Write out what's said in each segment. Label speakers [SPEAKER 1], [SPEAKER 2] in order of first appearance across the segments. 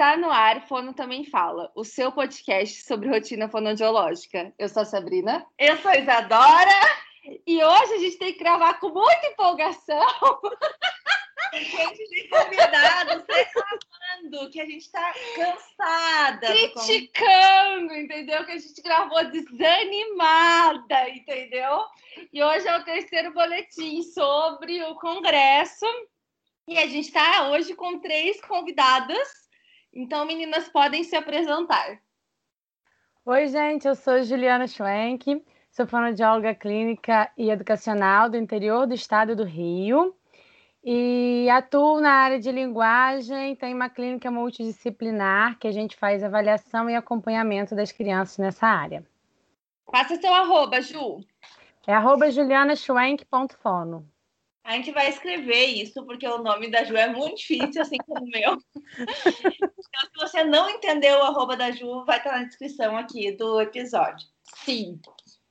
[SPEAKER 1] Está no ar, Fono Também Fala, o seu podcast sobre rotina fonodiológica. Eu sou a Sabrina.
[SPEAKER 2] Eu sou a Isadora.
[SPEAKER 1] E hoje a gente tem que gravar com muita empolgação.
[SPEAKER 2] gente tem convidados reclamando que a gente está cansada.
[SPEAKER 1] Criticando, entendeu? Que a gente gravou desanimada, entendeu? E hoje é o terceiro boletim sobre o Congresso. E a gente está hoje com três convidadas então, meninas, podem se apresentar.
[SPEAKER 3] Oi, gente, eu sou Juliana Schwenk, sou fonoaudióloga clínica e educacional do interior do estado do Rio e atuo na área de linguagem. Tem uma clínica multidisciplinar que a gente faz avaliação e acompanhamento das crianças nessa área.
[SPEAKER 1] Passa seu arroba, Ju.
[SPEAKER 3] É arroba julianaschwenk.fono.
[SPEAKER 2] A gente vai escrever isso, porque o nome da Ju é muito difícil, assim como o meu. então, se você não entendeu o arroba da Ju, vai estar na descrição aqui do episódio.
[SPEAKER 1] Sim.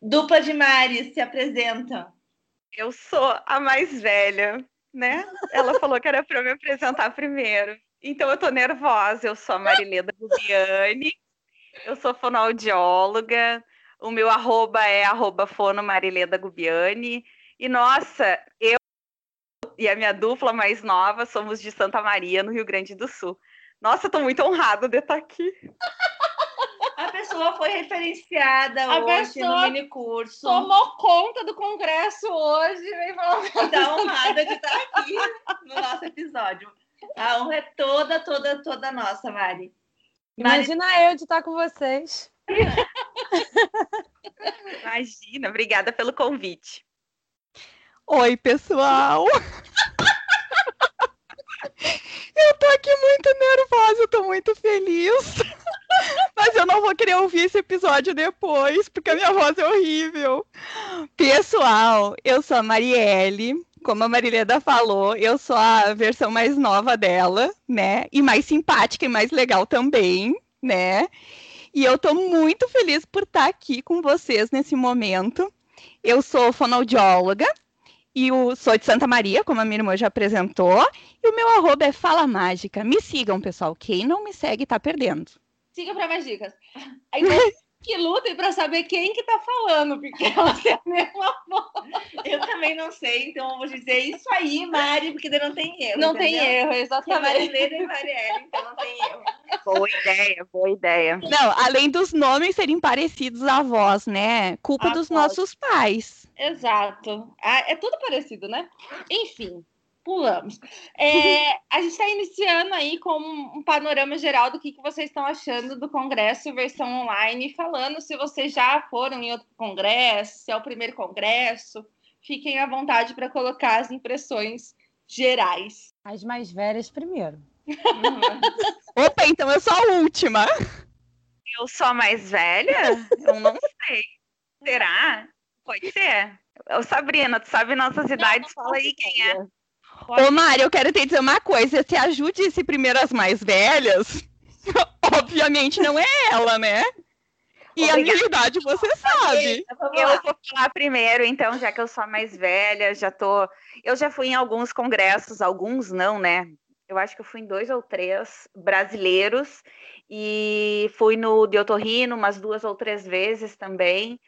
[SPEAKER 2] Dupla de Mari, se apresenta.
[SPEAKER 4] Eu sou a mais velha, né? Ela falou que era para eu me apresentar primeiro. Então eu tô nervosa. Eu sou a Marileda Gubiani. Eu sou fonoaudióloga. O meu arroba é arroba fono Marileda Gubiani. E nossa, eu e a minha dupla mais nova somos de Santa Maria, no Rio Grande do Sul. Nossa, estou muito honrada de estar aqui.
[SPEAKER 2] A pessoa foi referenciada a hoje no mini curso.
[SPEAKER 1] Tomou conta do congresso hoje. Vem
[SPEAKER 2] Está honrada de estar aqui no nosso episódio. A honra é toda, toda, toda nossa, Mari.
[SPEAKER 3] Imagina Mari... eu de estar com vocês.
[SPEAKER 4] Imagina, obrigada pelo convite.
[SPEAKER 5] Oi, pessoal! Eu tô aqui muito nervosa, eu tô muito feliz. Mas eu não vou querer ouvir esse episódio depois, porque a minha voz é horrível. Pessoal, eu sou a Marielle. Como a Marileda falou, eu sou a versão mais nova dela, né? E mais simpática e mais legal também, né? E eu tô muito feliz por estar aqui com vocês nesse momento. Eu sou fonoaudióloga, e o sou de Santa Maria, como a minha irmã já apresentou. E o meu arroba é Fala Mágica. Me sigam, pessoal. Quem não me segue tá perdendo.
[SPEAKER 1] Siga para mais dicas. Aí que lutem para saber quem que tá falando, porque ela tem a mesma voz.
[SPEAKER 2] Eu também não sei, então eu vou dizer isso aí, Mari, porque não tem erro.
[SPEAKER 1] Não entendeu? tem erro, exatamente.
[SPEAKER 2] A Marilena e Marielle, então não tem erro.
[SPEAKER 4] Boa ideia, boa ideia.
[SPEAKER 5] Não, além dos nomes serem parecidos à voz, né? Culpa a dos voz. nossos pais.
[SPEAKER 1] Exato. Ah, é tudo parecido, né? Enfim, pulamos. É, a gente está iniciando aí com um panorama geral do que, que vocês estão achando do Congresso versão online, falando se vocês já foram em outro congresso, se é o primeiro congresso. Fiquem à vontade para colocar as impressões gerais.
[SPEAKER 3] As mais velhas primeiro.
[SPEAKER 5] Opa, então eu sou a última.
[SPEAKER 4] Eu sou a mais velha? Eu não sei. Será? Pode ser. Ô, Sabrina, tu sabe nossas idades? Fala aí quem é.
[SPEAKER 5] Ô, Mari, eu quero te dizer uma coisa. Se ajude esse primeiro as mais velhas, obviamente não é ela, né? E Obrigada. a minha idade você sabe.
[SPEAKER 4] Eu vou falar primeiro, então, já que eu sou a mais velha, já tô. Eu já fui em alguns congressos, alguns não, né? Eu acho que eu fui em dois ou três brasileiros e fui no de otorrino umas duas ou três vezes também.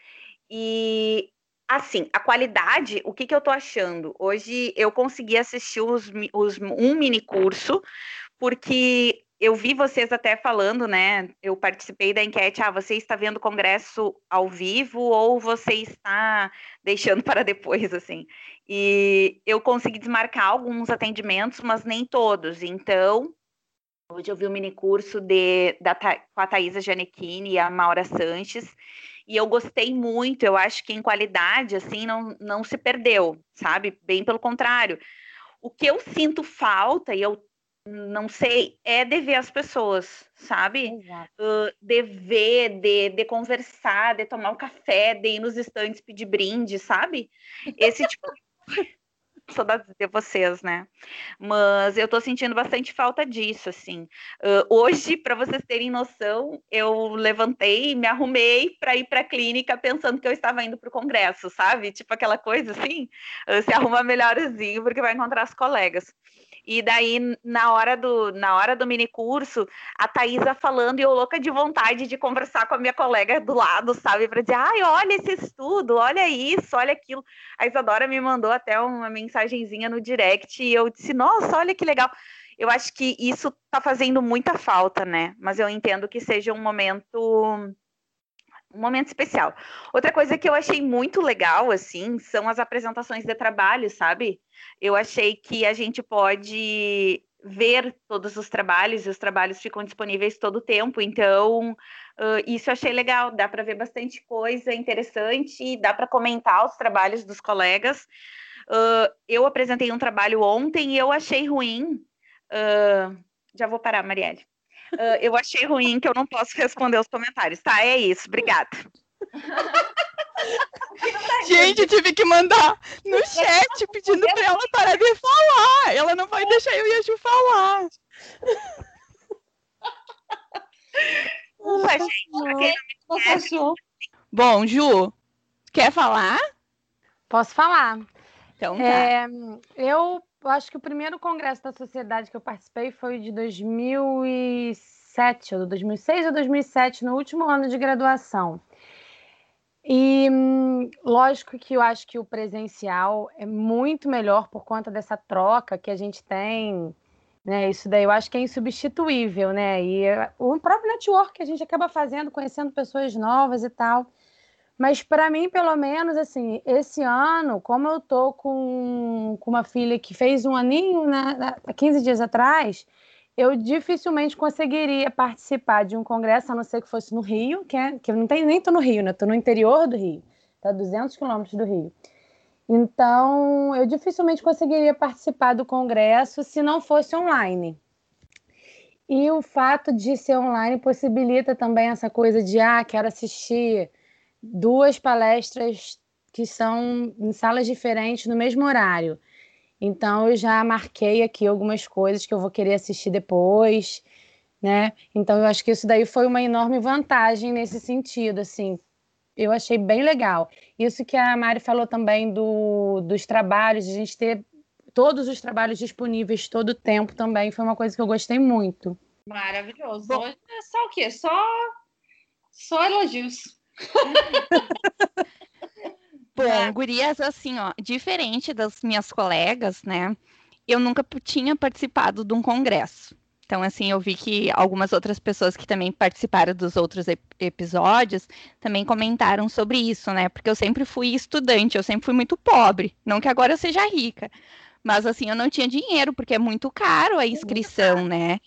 [SPEAKER 4] E assim, a qualidade, o que, que eu tô achando? Hoje eu consegui assistir os, os, um mini curso, porque eu vi vocês até falando, né? Eu participei da enquete, ah, você está vendo o congresso ao vivo ou você está deixando para depois, assim. E eu consegui desmarcar alguns atendimentos, mas nem todos. Então, hoje eu vi o um mini curso de, da, com a Thaisa Gianecchini e a Maura Sanches, e eu gostei muito, eu acho que em qualidade, assim, não, não se perdeu, sabe? Bem pelo contrário. O que eu sinto falta, e eu não sei, é de ver as pessoas, sabe? Uh, de ver, de, de conversar, de tomar um café, de ir nos estantes pedir brinde, sabe? Esse tipo saudades de vocês, né? Mas eu tô sentindo bastante falta disso, assim. Uh, hoje, para vocês terem noção, eu levantei, me arrumei para ir para a clínica pensando que eu estava indo para o congresso, sabe? Tipo aquela coisa assim, uh, se arruma melhorzinho porque vai encontrar as colegas. E daí, na hora do, na hora do mini curso, a Thaisa falando e eu louca de vontade de conversar com a minha colega do lado, sabe? Para dizer, ai, olha esse estudo, olha isso, olha aquilo. A Isadora me mandou até uma mensagenzinha no direct e eu disse, nossa, olha que legal. Eu acho que isso está fazendo muita falta, né? Mas eu entendo que seja um momento um momento especial. Outra coisa que eu achei muito legal, assim, são as apresentações de trabalho, sabe? Eu achei que a gente pode ver todos os trabalhos e os trabalhos ficam disponíveis todo o tempo, então uh, isso eu achei legal, dá para ver bastante coisa interessante, dá para comentar os trabalhos dos colegas. Uh, eu apresentei um trabalho ontem e eu achei ruim. Uh, já vou parar, Marielle. Uh, eu achei ruim que eu não posso responder os comentários, tá? É isso, obrigada.
[SPEAKER 5] Gente, eu tive que mandar no chat pedindo para ela parar de falar. Ela não vai deixar eu e a Ju falar.
[SPEAKER 4] Ufa, gente?
[SPEAKER 5] Bom, Ju, quer falar?
[SPEAKER 3] Posso falar.
[SPEAKER 5] Então tá.
[SPEAKER 3] É, eu acho que o primeiro congresso da sociedade que eu participei foi de 2007, ou 2006 ou 2007, no último ano de graduação. E lógico que eu acho que o presencial é muito melhor por conta dessa troca que a gente tem, né? Isso daí eu acho que é insubstituível, né? E o próprio network que a gente acaba fazendo, conhecendo pessoas novas e tal. Mas para mim, pelo menos, assim, esse ano, como eu tô com, com uma filha que fez um aninho né, há 15 dias atrás, eu dificilmente conseguiria participar de um congresso, a não ser que fosse no Rio, que, é, que eu não tenho, nem tô no Rio, né? Tô no interior do Rio, tá 200 quilômetros do Rio. Então, eu dificilmente conseguiria participar do congresso se não fosse online. E o fato de ser online possibilita também essa coisa de, ah, quero assistir duas palestras que são em salas diferentes no mesmo horário. Então eu já marquei aqui algumas coisas que eu vou querer assistir depois, né? Então eu acho que isso daí foi uma enorme vantagem nesse sentido, assim. Eu achei bem legal. Isso que a Mari falou também do, dos trabalhos, de a gente ter todos os trabalhos disponíveis todo o tempo também, foi uma coisa que eu gostei muito.
[SPEAKER 1] Maravilhoso. Hoje é só o quê? Só, só elogios.
[SPEAKER 5] Bom, gurias, assim, ó, diferente das minhas colegas, né? Eu nunca tinha participado de um congresso. Então, assim, eu vi que algumas outras pessoas que também participaram dos outros ep episódios também comentaram sobre isso, né? Porque eu sempre fui estudante, eu sempre fui muito pobre. Não que agora eu seja rica. Mas, assim, eu não tinha dinheiro, porque é muito caro a inscrição, né?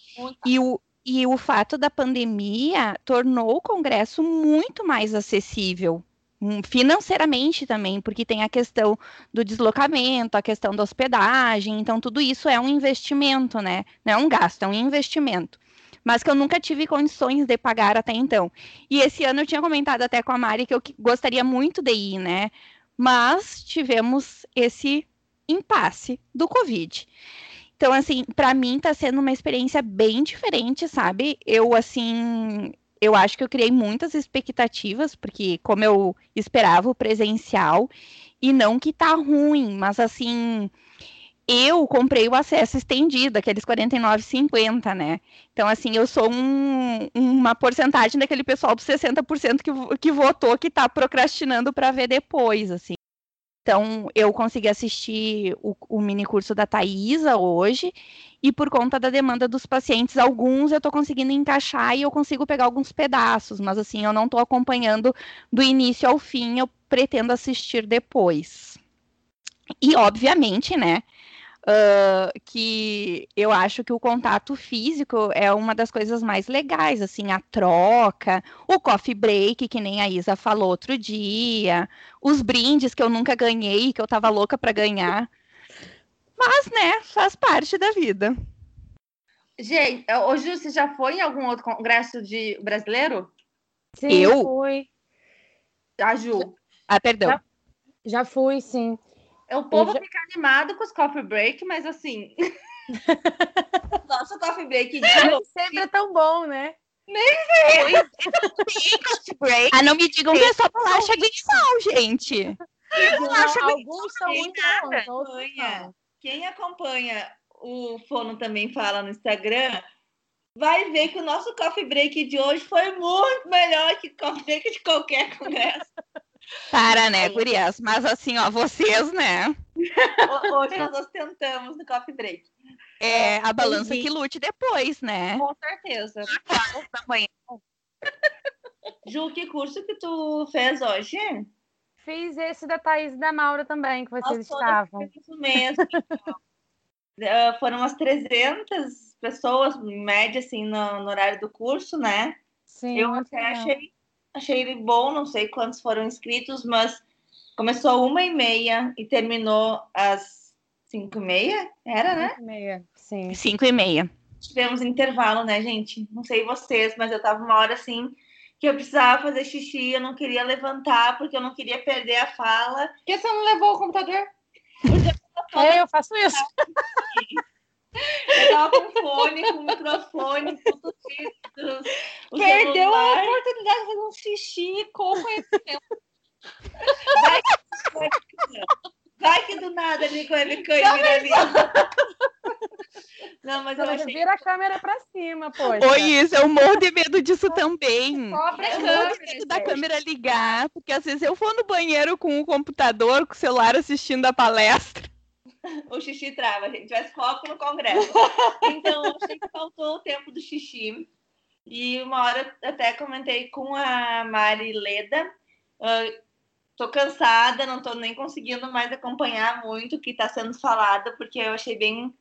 [SPEAKER 5] E o, e o fato da pandemia tornou o Congresso muito mais acessível hum, financeiramente também, porque tem a questão do deslocamento, a questão da hospedagem, então tudo isso é um investimento, né? Não é um gasto, é um investimento. Mas que eu nunca tive condições de pagar até então. E esse ano eu tinha comentado até com a Mari que eu gostaria muito de ir, né? Mas tivemos esse impasse do Covid. Então, assim, para mim tá sendo uma experiência bem diferente, sabe? Eu, assim, eu acho que eu criei muitas expectativas, porque como eu esperava o presencial, e não que tá ruim, mas assim, eu comprei o acesso estendido, aqueles 49,50, né? Então, assim, eu sou um, uma porcentagem daquele pessoal dos 60% que, que votou que tá procrastinando para ver depois, assim. Então, eu consegui assistir o, o mini curso da Thaisa hoje, e por conta da demanda dos pacientes, alguns eu estou conseguindo encaixar e eu consigo pegar alguns pedaços, mas assim, eu não estou acompanhando do início ao fim, eu pretendo assistir depois. E, obviamente, né, uh, que eu acho que o contato físico é uma das coisas mais legais, assim, a troca, o coffee break, que nem a Isa falou outro dia, os brindes que eu nunca ganhei, que eu tava louca para ganhar. Mas, né, faz parte da vida.
[SPEAKER 1] Gente, hoje você já foi em algum outro congresso de brasileiro?
[SPEAKER 3] Sim,
[SPEAKER 5] Eu?
[SPEAKER 3] fui.
[SPEAKER 1] A Ju.
[SPEAKER 5] Ah, perdão.
[SPEAKER 3] Já- Já fui, sim.
[SPEAKER 1] O povo
[SPEAKER 3] já-
[SPEAKER 1] fica animado com os coffee break, mas assim. Nosso coffee break de
[SPEAKER 3] Nem sempre é tão bom, né?
[SPEAKER 4] break.
[SPEAKER 5] Ah, não me digam que é só bolacha guiçal, gente.
[SPEAKER 3] Não,
[SPEAKER 4] acho
[SPEAKER 3] alguns são muito bons.
[SPEAKER 2] Quem acompanha o Fono também fala no Instagram, vai ver que o nosso coffee break de hoje foi muito melhor que o coffee break de qualquer congresso.
[SPEAKER 5] Para, né, gurias? Mas assim, ó, vocês, né?
[SPEAKER 2] Hoje nós tentamos no coffee break.
[SPEAKER 5] É, a balança que lute depois, né?
[SPEAKER 1] Com certeza.
[SPEAKER 4] da manhã.
[SPEAKER 2] Ju, que curso que tu fez hoje?
[SPEAKER 3] Fiz esse da Thaís e da Maura também, que vocês
[SPEAKER 2] todas
[SPEAKER 3] estavam.
[SPEAKER 2] Isso mesmo. Ah, foram umas 300 pessoas, em média, assim, no, no horário do curso, né?
[SPEAKER 3] Sim,
[SPEAKER 2] Eu até achei, achei ele bom, não sei quantos foram inscritos, mas começou uma e meia e terminou às cinco e meia, era, né?
[SPEAKER 3] Cinco e meia, Sim.
[SPEAKER 5] Cinco e meia.
[SPEAKER 2] Tivemos intervalo, né, gente? Não sei vocês, mas eu tava uma hora assim que eu precisava fazer xixi, eu não queria levantar porque eu não queria perder a fala.
[SPEAKER 1] Por que você não levou o computador?
[SPEAKER 3] É, eu faço isso.
[SPEAKER 2] Eu tava com fone, com microfone, tudo isso.
[SPEAKER 1] Perdeu a
[SPEAKER 2] celular.
[SPEAKER 1] oportunidade de fazer um xixi com conhecimento.
[SPEAKER 2] Vai que, vai que- vai que do nada ali com a e ali. Não, mas eu achei
[SPEAKER 3] Vira a câmera pra cima, poxa.
[SPEAKER 5] Oi, isso, eu morro de medo disso também.
[SPEAKER 1] Cobre a
[SPEAKER 5] Eu morro de
[SPEAKER 1] câmera.
[SPEAKER 5] medo da câmera ligar, porque às vezes eu vou no banheiro com o computador, com o celular assistindo a palestra.
[SPEAKER 2] O xixi trava, gente. Tivesse foco no congresso. Então, eu achei que faltou o tempo do xixi. E uma hora até comentei com a Mari Leda. ah, tô cansada, não tô nem conseguindo mais acompanhar muito o que tá sendo falado, porque eu achei bem,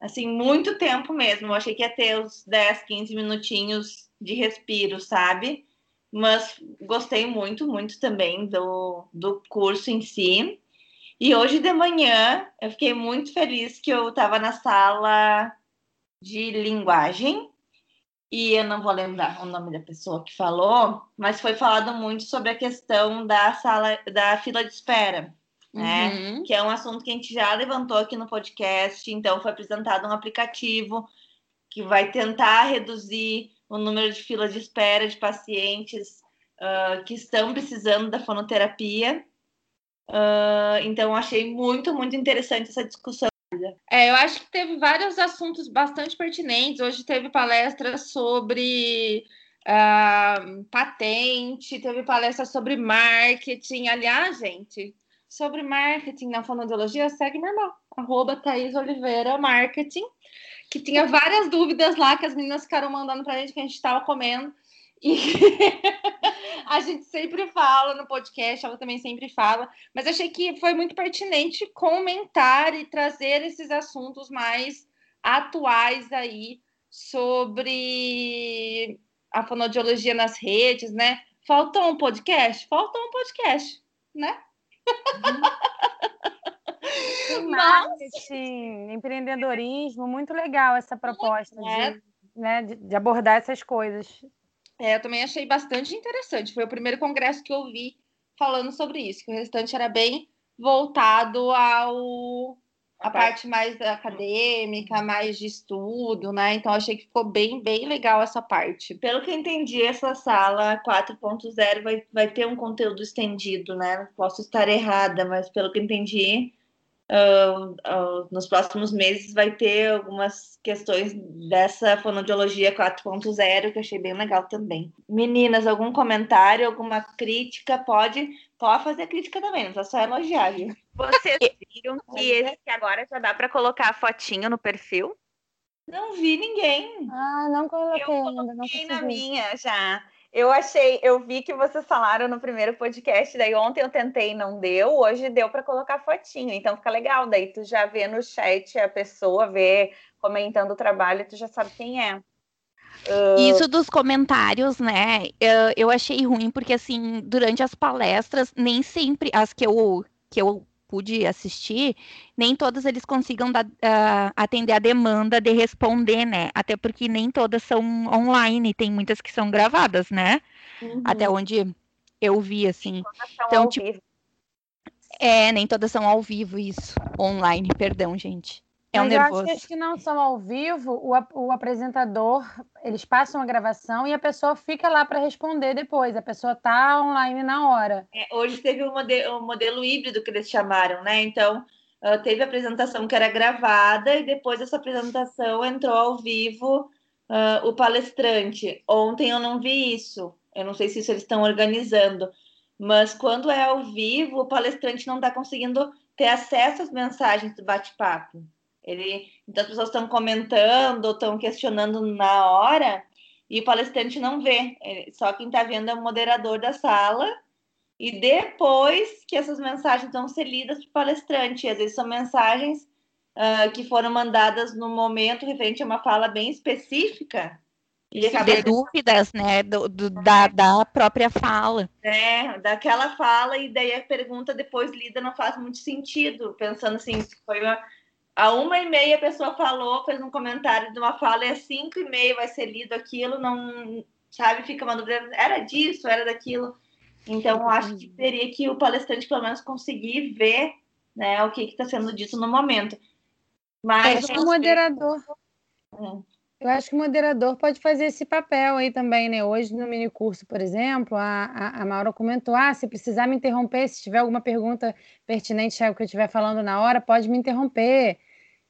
[SPEAKER 2] assim, muito tempo mesmo. Eu achei que ia ter uns 10, 15 minutinhos de respiro, sabe? Mas gostei muito, muito também do, do curso em si. E hoje de manhã eu fiquei muito feliz que eu estava na sala de linguagem e eu não vou lembrar o nome da pessoa que falou, mas foi falado muito sobre a questão da sala da fila de espera, né?
[SPEAKER 1] Uhum.
[SPEAKER 2] Que é um assunto que a gente já levantou aqui no podcast, então foi apresentado um aplicativo que vai tentar reduzir o número de filas de espera de pacientes ah, que estão precisando da fonoterapia. Ah, então, achei muito, muito interessante essa discussão.
[SPEAKER 1] É, eu acho que teve vários assuntos bastante pertinentes. Hoje teve palestra sobre ah, patente, teve palestra sobre marketing. Aliás, gente, sobre marketing na fonoaudiologia, segue irmão, arroba Thaís Oliveira Marketing, que tinha várias dúvidas lá que as meninas ficaram mandando pra gente que a gente estava comendo. E a gente sempre fala no podcast, ela também sempre fala, mas achei que foi muito pertinente comentar e trazer esses assuntos mais atuais aí sobre a fonoaudiologia nas redes, né? Faltou um podcast? Faltou um podcast, né?
[SPEAKER 3] Tem marketing, empreendedorismo, muito legal essa proposta
[SPEAKER 1] é.
[SPEAKER 3] de, né, de, de abordar essas coisas.
[SPEAKER 1] É, eu também achei bastante interessante. Foi o primeiro congresso que eu vi falando sobre isso, que o restante era bem voltado ao a parte mais acadêmica, mais de estudo, né? Então achei que ficou bem, bem legal essa parte.
[SPEAKER 2] Pelo que eu entendi, essa sala 4.0 vai, vai ter um conteúdo estendido, né? Posso estar errada, mas pelo que eu entendi, ah, ah, nos próximos meses vai ter algumas questões dessa fonoaudiologia 4.0 que eu achei bem legal também. Meninas, algum comentário, alguma crítica? Pode, pode fazer crítica também, não precisa só elogiar, viu?
[SPEAKER 4] Vocês viram que esse agora já dá para colocar fotinho no perfil?
[SPEAKER 2] Não vi ninguém.
[SPEAKER 3] Ah, não coloquei
[SPEAKER 4] Eu
[SPEAKER 3] ainda, não
[SPEAKER 4] coloquei na
[SPEAKER 3] consegui.
[SPEAKER 4] minha já. Eu achei, eu vi que vocês falaram no primeiro podcast, daí ontem eu tentei e não deu, hoje deu para colocar fotinho, então fica legal, daí tu já vê no chat a pessoa, vê comentando o trabalho, tu já sabe quem é.
[SPEAKER 5] Isso dos comentários, né? Eu, eu achei ruim, porque assim, durante as palestras, nem sempre as que eu, que eu pude assistir, nem todas eles consigam dar, ah, atender a demanda de responder, né? Até porque nem todas são online, tem muitas que são gravadas, né? Até onde eu vi, assim.
[SPEAKER 4] Então,
[SPEAKER 5] tipo,
[SPEAKER 4] vivo.
[SPEAKER 5] É, nem todas são ao vivo, isso. Online, perdão, gente. É um
[SPEAKER 3] Mas eu acho
[SPEAKER 5] nervoso.
[SPEAKER 3] que as que não são ao vivo, o, o apresentador, eles passam a gravação e a pessoa fica lá para responder depois. A pessoa tá online na hora.
[SPEAKER 2] É, hoje teve o, mode- o modelo híbrido que eles chamaram, né? Então, uh, teve a apresentação que era gravada e depois dessa apresentação entrou ao vivo uh, o palestrante. Ontem eu não vi isso. Eu não sei se isso eles estão organizando, mas quando é ao vivo, o palestrante não está conseguindo ter acesso às mensagens do bate-papo. Ele, então as pessoas estão comentando, estão questionando na hora e o palestrante não vê. Só quem está vendo é o moderador da sala e depois que essas mensagens vão ser lidas para o palestrante. Às vezes são mensagens uh, que foram mandadas no momento referente a uma fala bem específica.
[SPEAKER 5] E de dúvidas, né, do, do, da, da própria fala.
[SPEAKER 2] É, daquela fala, e daí a pergunta depois lida não faz muito sentido, pensando assim, foi uma, a uma e meia a pessoa falou, fez um comentário de uma fala, e às cinco e meia vai ser lido aquilo, não, sabe, fica uma dúvida, era disso, era daquilo. Então, eu acho que teria que o palestrante, pelo menos, conseguir ver né, o que está sendo dito no momento.
[SPEAKER 3] Mas o moderador. É. Eu acho que o moderador pode fazer esse papel aí também, né? Hoje no mini curso, por exemplo, a, a, a Maura comentou: ah, se precisar me interromper, se tiver alguma pergunta pertinente ao que eu estiver falando na hora, pode me interromper.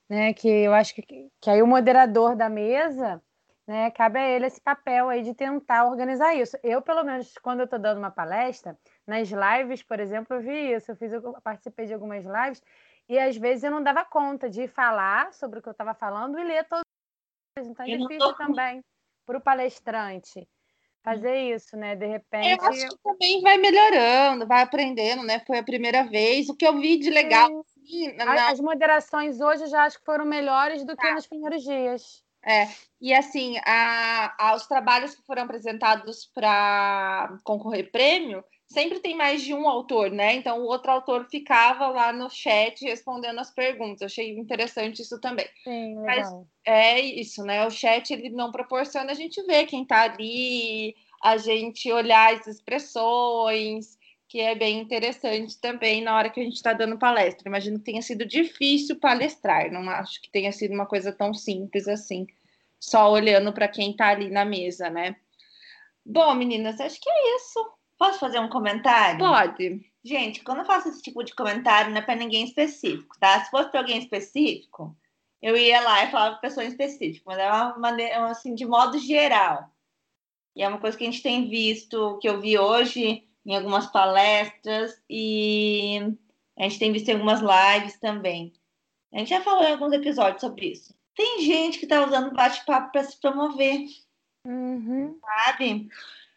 [SPEAKER 3] Né? Que eu acho que, que aí o moderador da mesa né? Cabe a ele esse papel aí de tentar organizar isso. Eu, pelo menos, quando eu estou dando uma palestra, nas lives, por exemplo, eu vi isso. Eu fiz, eu participei de algumas lives e às vezes eu não dava conta de falar sobre o que eu estava falando e ler todos. Então é difícil tô... também para o palestrante fazer isso, né? De repente.
[SPEAKER 1] Eu acho que também vai melhorando, vai aprendendo, né? Foi a primeira vez. O que eu vi de legal.
[SPEAKER 3] Na... As moderações hoje eu já acho que foram melhores do que tá. nos primeiros dias.
[SPEAKER 1] É, e assim, a, a, os trabalhos que foram apresentados para concorrer prêmio sempre tem mais de um autor, né? Então o outro autor ficava lá no chat respondendo as perguntas. Eu achei interessante isso também.
[SPEAKER 3] Sim, Mas
[SPEAKER 1] é isso, né? O chat ele não proporciona a gente ver quem está ali, a gente olhar as expressões, que é bem interessante também na hora que a gente está dando palestra. Imagino que tenha sido difícil palestrar, não acho que tenha sido uma coisa tão simples assim, só olhando para quem está ali na mesa, né? Bom, meninas, acho que é isso.
[SPEAKER 2] Posso fazer um comentário?
[SPEAKER 1] Pode.
[SPEAKER 2] Gente, quando eu faço esse tipo de comentário, não é para ninguém específico, tá? Se fosse para alguém específico, eu ia lá e falava para pessoa específica, mas é uma maneira, assim, de modo geral. E é uma coisa que a gente tem visto, que eu vi hoje em algumas palestras e a gente tem visto em algumas lives também. A gente já falou em alguns episódios sobre isso. Tem gente que está usando bate-papo para se promover,
[SPEAKER 3] uhum.
[SPEAKER 2] sabe?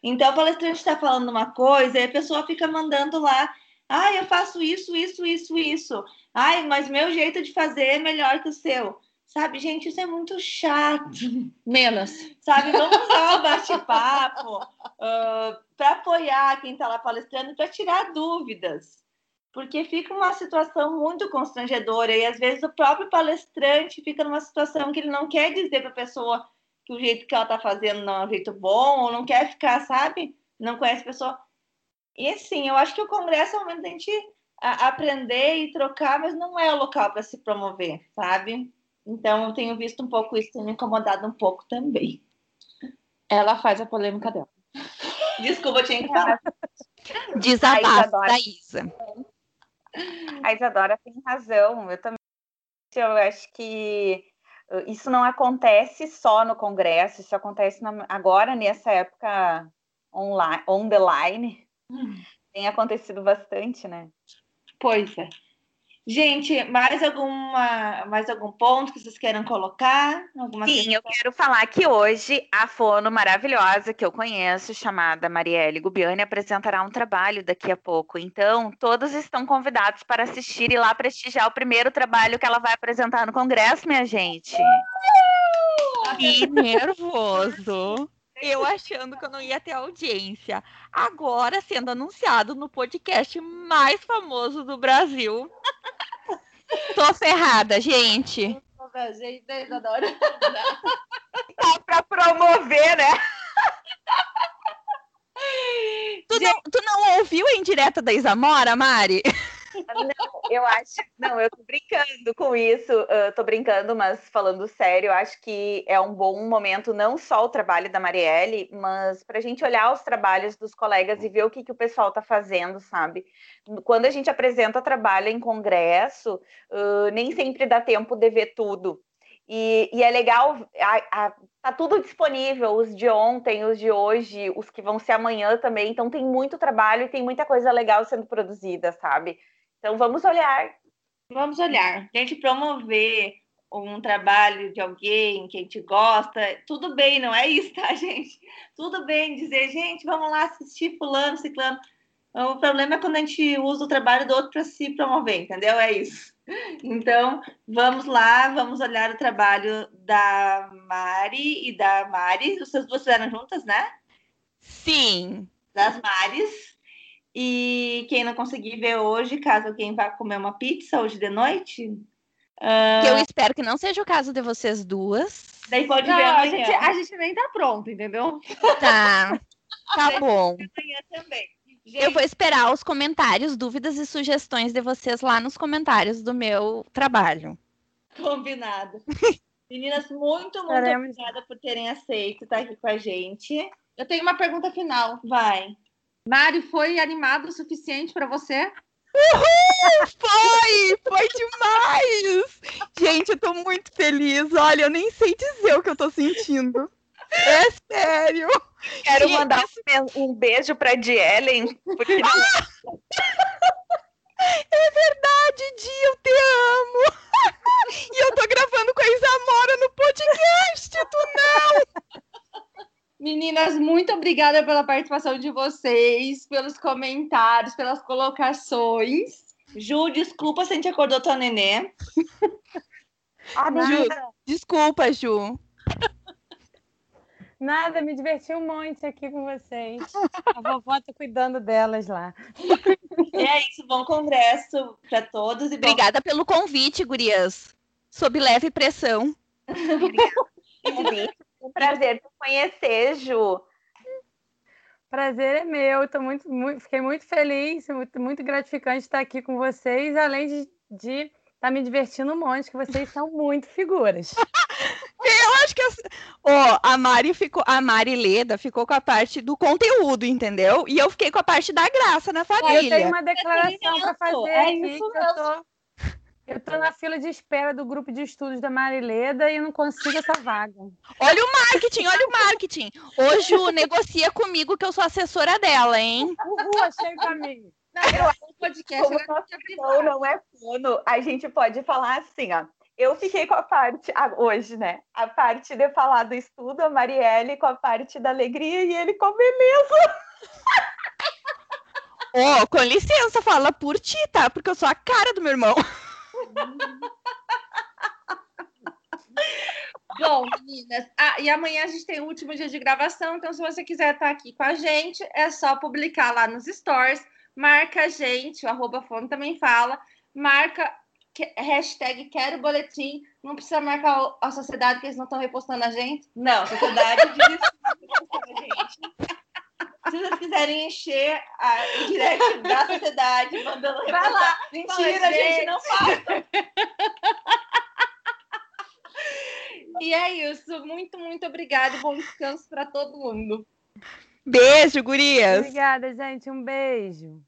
[SPEAKER 2] Então, o palestrante está falando uma coisa e a pessoa fica mandando lá. Ah, eu faço isso, isso, isso, isso. Ai, mas meu jeito de fazer é melhor que o seu. Sabe, gente, isso é muito chato.
[SPEAKER 1] Menos.
[SPEAKER 2] Sabe, vamos usar o bate-papo uh, para apoiar quem está lá palestrando, para tirar dúvidas. Porque fica uma situação muito constrangedora e às vezes o próprio palestrante fica numa situação que ele não quer dizer para a pessoa que o jeito que ela está fazendo não é um jeito bom, ou não quer ficar, sabe? Não conhece a pessoa. E assim, eu acho que o congresso é o momento da gente aprender e trocar, mas não é o local para se promover, sabe? Então, eu tenho visto um pouco isso, tem me incomodado um pouco também.
[SPEAKER 1] Ela faz a polêmica dela.
[SPEAKER 2] Desculpa, eu tinha que falar.
[SPEAKER 5] Desabafo da Isa.
[SPEAKER 4] A Isadora tem razão. Eu também eu acho que isso não acontece só no Congresso, isso acontece na, agora nessa época online, on the line. Hum. Tem acontecido bastante, né?
[SPEAKER 2] Pois é. Gente, mais alguma, mais algum ponto que vocês queiram colocar? Alguma
[SPEAKER 4] Sim, questão? eu quero falar que hoje a fono maravilhosa que eu conheço, chamada Marielle Gubiani, apresentará um trabalho daqui a pouco. Então, todos estão convidados para assistir e lá prestigiar o primeiro trabalho que ela vai apresentar no Congresso, minha gente.
[SPEAKER 5] Que nervoso! Eu achando que eu não ia ter audiência. Agora sendo anunciado no podcast mais famoso do Brasil. Tô ferrada, gente.
[SPEAKER 2] Gente, adoro.
[SPEAKER 4] Tá pra promover, né?
[SPEAKER 5] Tu não, tu não ouviu a indireta da Isamora, Mari?
[SPEAKER 2] Não,
[SPEAKER 4] Eu acho. Não, eu tô brincando com isso, uh, tô brincando, mas falando sério, eu acho que é um bom momento, não só o trabalho da Marielle, mas para a gente olhar os trabalhos dos colegas e ver o que, que o pessoal tá fazendo, sabe? Quando a gente apresenta trabalho em congresso, uh, nem sempre dá tempo de ver tudo. E, e, é legal, a, a, tá tudo disponível, os de ontem, os de hoje, os que vão ser amanhã também. Então tem muito trabalho e tem muita coisa legal sendo produzida, sabe? Então vamos olhar.
[SPEAKER 2] Vamos olhar. A gente promover um trabalho de alguém que a gente gosta, tudo bem, não é isso, tá, gente? Tudo bem dizer, gente, vamos lá assistir fulano, ciclano. O problema é quando a gente usa o trabalho do outro para se promover, entendeu? É isso. Então, vamos lá, vamos olhar o trabalho da Mari e da Mari. Vocês duas fizeram juntas, né?
[SPEAKER 5] Sim.
[SPEAKER 2] Das Maris. E quem não conseguir ver hoje, caso alguém vá comer uma pizza hoje de noite.
[SPEAKER 5] Uh... Que eu espero que não seja o caso de vocês duas.
[SPEAKER 2] Daí pode
[SPEAKER 1] não,
[SPEAKER 2] ver
[SPEAKER 1] amanhã. A gente, a gente nem tá pronto, entendeu?
[SPEAKER 5] Tá. Tá bom.
[SPEAKER 2] Amanhã também.
[SPEAKER 5] Gente... Eu vou esperar os comentários, dúvidas e sugestões de vocês lá nos comentários do meu trabalho.
[SPEAKER 2] Combinado. Meninas, muito, muito Faremos. obrigada por terem aceito estar aqui com a gente.
[SPEAKER 1] Eu tenho uma pergunta final.
[SPEAKER 2] Vai.
[SPEAKER 1] Mari, foi animado o suficiente para você?
[SPEAKER 5] Uhul! Foi! Foi demais! Gente, eu tô muito feliz. Olha, eu nem sei dizer o que eu tô sentindo. É sério.
[SPEAKER 4] Quero mandar um beijo pra Dielen. Porque...
[SPEAKER 5] é verdade, Di, eu te amo. E eu tô gravando com a Isamora no podcast, tu não!
[SPEAKER 1] Meninas, muito obrigada pela participação de vocês, pelos comentários, pelas colocações.
[SPEAKER 2] Ju, desculpa se a gente acordou tua nenê.
[SPEAKER 5] Ah, Ju, desculpa, Ju.
[SPEAKER 3] Nada, me diverti um monte aqui com vocês. A vovó tá cuidando delas lá.
[SPEAKER 2] E é isso, bom congresso para todos. E
[SPEAKER 5] Obrigada pelo convite, gurias. Sob leve pressão.
[SPEAKER 4] Obrigada. um prazer te conhecer, Ju.
[SPEAKER 3] Prazer é meu, tô muito, muito, fiquei muito feliz, muito, muito gratificante estar aqui com vocês, além de, de tá me divertindo um monte, que vocês são muito figuras.
[SPEAKER 5] Eu acho que oh, a Mari ficou, a Mari Leda ficou com a parte do conteúdo, entendeu? E eu fiquei com a parte da graça na família.
[SPEAKER 3] Eu tenho uma declaração para fazer é aqui, que eu tô, eu tô na fila de espera do grupo de estudos da Marileda e não consigo essa vaga.
[SPEAKER 5] Olha o marketing, olha o marketing. Hoje o negocia comigo que eu sou assessora dela, hein?
[SPEAKER 3] Uhul, achei o caminho.
[SPEAKER 4] Não, eu podcast. Como nosso não é fono, a gente pode falar assim, ó. Eu fiquei com a parte, ah, hoje, né? A parte de falar do estudo, a Marielle com a parte da alegria e ele com a beleza.
[SPEAKER 5] Oh, com licença, fala por ti, tá? Porque eu sou a cara do meu irmão.
[SPEAKER 1] Bom, meninas, ah, e amanhã a gente tem o último dia de gravação, então se você quiser estar aqui com a gente, é só publicar lá nos stories marca a gente, o arroba fome também fala, marca hashtag quero boletim, não precisa marcar a sociedade que eles não estão repostando a gente.
[SPEAKER 2] Não, a sociedade diz a gente. Se vocês quiserem encher a, o direct da sociedade, mandando Vai lá. Mentira, a gente não faz.
[SPEAKER 1] E é isso. Muito, muito obrigada e bom descanso para todo mundo.
[SPEAKER 5] Beijo, gurias.
[SPEAKER 3] Obrigada, gente. Um beijo.